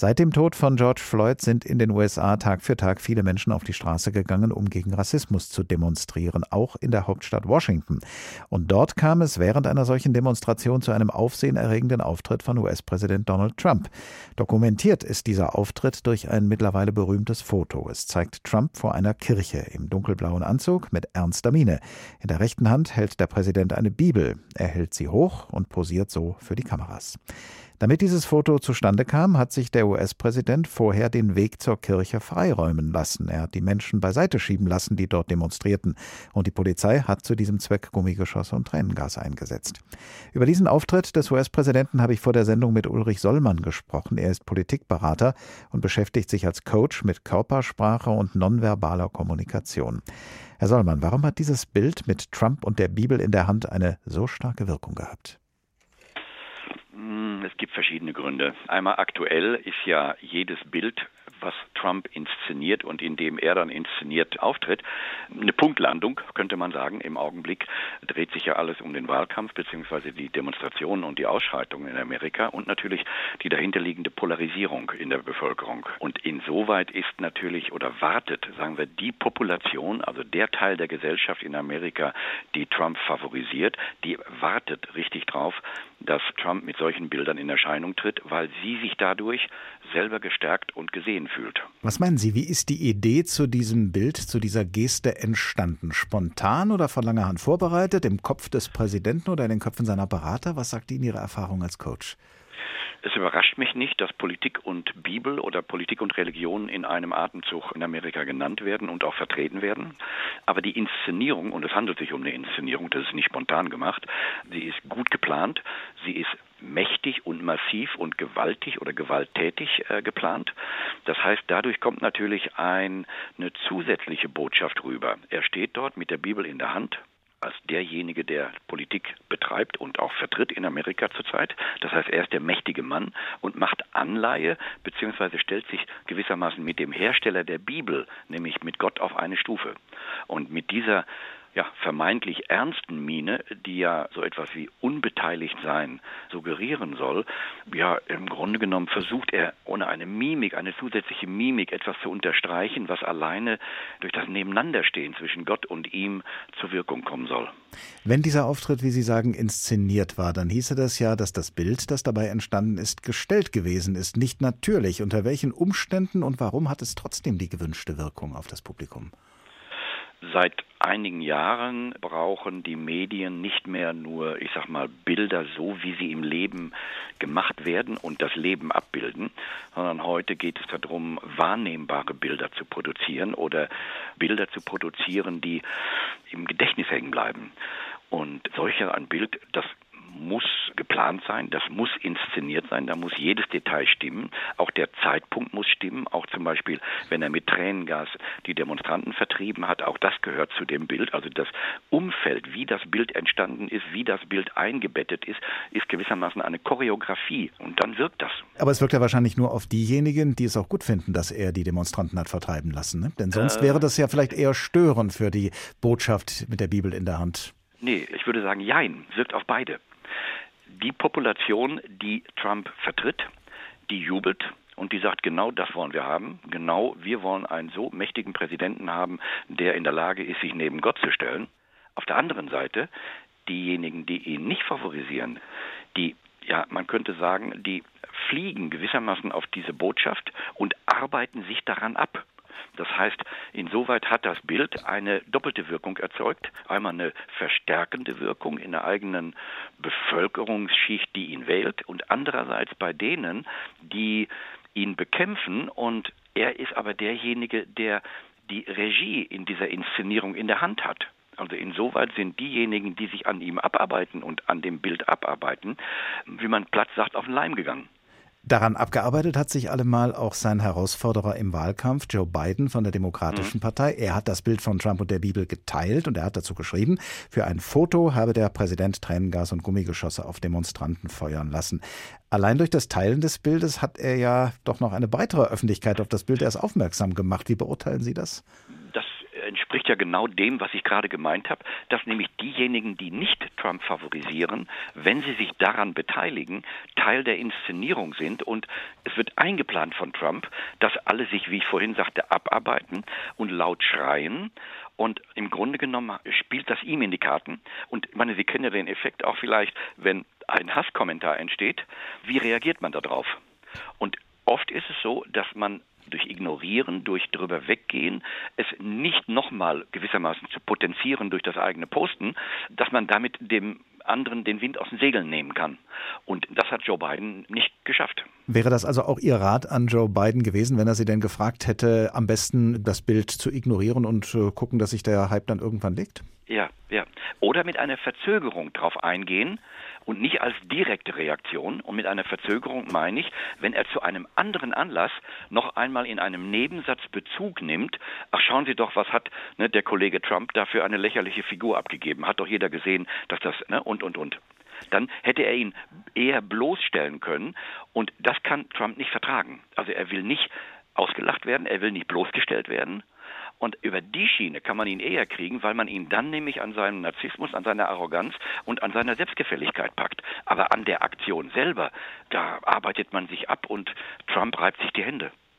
Seit dem Tod von George Floyd sind in den USA Tag für Tag viele Menschen auf die Straße gegangen, um gegen Rassismus zu demonstrieren, auch in der Hauptstadt Washington. Und dort kam es während einer solchen Demonstration zu einem aufsehenerregenden Auftritt von US-Präsident Donald Trump. Dokumentiert ist dieser Auftritt durch ein mittlerweile berühmtes Foto. Es zeigt Trump vor einer Kirche im dunkelblauen Anzug mit ernster Miene. In der rechten Hand hält der Präsident eine Bibel. Er hält sie hoch und posiert so für die Kameras. Damit dieses Foto zustande kam, hat sich der US-Präsident vorher den Weg zur Kirche freiräumen lassen. Er hat die Menschen beiseite schieben lassen, die dort demonstrierten. Und die Polizei hat zu diesem Zweck Gummigeschosse und Tränengas eingesetzt. Über diesen Auftritt des US-Präsidenten habe ich vor der Sendung mit Ulrich Sollmann gesprochen. Er ist Politikberater und beschäftigt sich als Coach mit Körpersprache und nonverbaler Kommunikation. Herr Sollmann, warum hat dieses Bild mit Trump und der Bibel in der Hand eine so starke Wirkung gehabt? Hm, es gibt verschiedene Gründe. Einmal aktuell ist ja jedes Bild was Trump inszeniert und in dem er dann inszeniert auftritt. Eine Punktlandung, könnte man sagen. Im Augenblick dreht sich ja alles um den Wahlkampf beziehungsweise die Demonstrationen und die Ausschreitungen in Amerika und natürlich die dahinterliegende Polarisierung in der Bevölkerung. Und insoweit ist natürlich oder wartet, sagen wir, die Population, also der Teil der Gesellschaft in Amerika, die Trump favorisiert, die wartet richtig drauf, dass Trump mit solchen Bildern in Erscheinung tritt, weil sie sich dadurch selber gestärkt und gesehen fühlt. Was meinen Sie, wie ist die Idee zu diesem Bild, zu dieser Geste entstanden? Spontan oder von langer Hand vorbereitet, im Kopf des Präsidenten oder in den Köpfen seiner Berater? Was sagt Ihnen Ihre Erfahrung als Coach? Es überrascht mich nicht, dass Politik und Bibel oder Politik und Religion in einem Atemzug in Amerika genannt werden und auch vertreten werden. Aber die Inszenierung, und es handelt sich um eine Inszenierung, das ist nicht spontan gemacht, sie ist gut geplant, sie ist mächtig und massiv und gewaltig oder gewalttätig äh, geplant. Das heißt, dadurch kommt natürlich ein, eine zusätzliche Botschaft rüber. Er steht dort mit der Bibel in der Hand, als derjenige, der Politik betreibt und auch vertritt in Amerika zurzeit. Das heißt, er ist der mächtige Mann und macht Anleihe beziehungsweise stellt sich gewissermaßen mit dem Hersteller der Bibel, nämlich mit Gott, auf eine Stufe. Und mit dieser ja, vermeintlich ernsten Miene, die ja so etwas wie unbeteiligt sein suggerieren soll, ja, im Grunde genommen versucht er ohne eine Mimik, eine zusätzliche Mimik etwas zu unterstreichen, was alleine durch das Nebeneinanderstehen zwischen Gott und ihm zur Wirkung kommen soll. Wenn dieser Auftritt, wie Sie sagen, inszeniert war, dann hieße das ja, dass das Bild, das dabei entstanden ist, gestellt gewesen ist, nicht natürlich. Unter welchen Umständen und warum hat es trotzdem die gewünschte Wirkung auf das Publikum? Seit einigen Jahren brauchen die Medien nicht mehr nur, ich sag mal, Bilder so, wie sie im Leben gemacht werden und das Leben abbilden, sondern heute geht es darum, wahrnehmbare Bilder zu produzieren oder Bilder zu produzieren, die im Gedächtnis hängen bleiben. Und solcher ein Bild, das muss geplant sein, das muss inszeniert sein, da muss jedes Detail stimmen, auch der Zeitpunkt muss stimmen, auch zum Beispiel, wenn er mit Tränengas die Demonstranten vertrieben hat, auch das gehört zu dem Bild, also das Umfeld, wie das Bild entstanden ist, wie das Bild eingebettet ist, ist gewissermaßen eine Choreografie und dann wirkt das. Aber es wirkt ja wahrscheinlich nur auf diejenigen, die es auch gut finden, dass er die Demonstranten hat vertreiben lassen, ne? denn sonst äh, wäre das ja vielleicht eher störend für die Botschaft mit der Bibel in der Hand. Nee, ich würde sagen, jein, wirkt auf beide die Population, die Trump vertritt, die jubelt und die sagt, genau das wollen wir haben. Genau, wir wollen einen so mächtigen Präsidenten haben, der in der Lage ist, sich neben Gott zu stellen. Auf der anderen Seite, diejenigen, die ihn nicht favorisieren, die, ja, man könnte sagen, die fliegen gewissermaßen auf diese Botschaft und arbeiten sich daran ab. Das heißt, insoweit hat das Bild eine doppelte Wirkung erzeugt. Einmal eine verstärkende Wirkung in der eigenen Bevölkerungsschicht, die ihn wählt, und andererseits bei denen, die ihn bekämpfen. Und er ist aber derjenige, der die Regie in dieser Inszenierung in der Hand hat. Also insoweit sind diejenigen, die sich an ihm abarbeiten und an dem Bild abarbeiten, wie man Platz sagt, auf den Leim gegangen. Daran abgearbeitet hat sich allemal auch sein Herausforderer im Wahlkampf, Joe Biden von der Demokratischen mhm. Partei. Er hat das Bild von Trump und der Bibel geteilt und er hat dazu geschrieben, für ein Foto habe der Präsident Tränengas und Gummigeschosse auf Demonstranten feuern lassen. Allein durch das Teilen des Bildes hat er ja doch noch eine weitere Öffentlichkeit auf das Bild erst aufmerksam gemacht. Wie beurteilen Sie das? Entspricht ja genau dem, was ich gerade gemeint habe, dass nämlich diejenigen, die nicht Trump favorisieren, wenn sie sich daran beteiligen, Teil der Inszenierung sind und es wird eingeplant von Trump, dass alle sich, wie ich vorhin sagte, abarbeiten und laut schreien und im Grunde genommen spielt das ihm in die Karten. Und ich meine, Sie kennen ja den Effekt auch vielleicht, wenn ein Hasskommentar entsteht. Wie reagiert man darauf? Und oft ist es so, dass man durch Ignorieren, durch drüber weggehen, es nicht nochmal gewissermaßen zu potenzieren durch das eigene Posten, dass man damit dem anderen den Wind aus den Segeln nehmen kann. Und das hat Joe Biden nicht geschafft. Wäre das also auch Ihr Rat an Joe Biden gewesen, wenn er Sie denn gefragt hätte, am besten das Bild zu ignorieren und äh, gucken, dass sich der Hype dann irgendwann legt? Ja, ja. Oder mit einer Verzögerung darauf eingehen und nicht als direkte Reaktion. Und mit einer Verzögerung meine ich, wenn er zu einem anderen Anlass noch einmal in einem Nebensatz Bezug nimmt, ach schauen Sie doch, was hat ne, der Kollege Trump dafür eine lächerliche Figur abgegeben. Hat doch jeder gesehen, dass das, ne, und, und, und dann hätte er ihn eher bloßstellen können. Und das kann Trump nicht vertragen. Also er will nicht ausgelacht werden, er will nicht bloßgestellt werden. Und über die Schiene kann man ihn eher kriegen, weil man ihn dann nämlich an seinem Narzissmus, an seiner Arroganz und an seiner Selbstgefälligkeit packt. Aber an der Aktion selber, da arbeitet man sich ab und Trump reibt sich die Hände.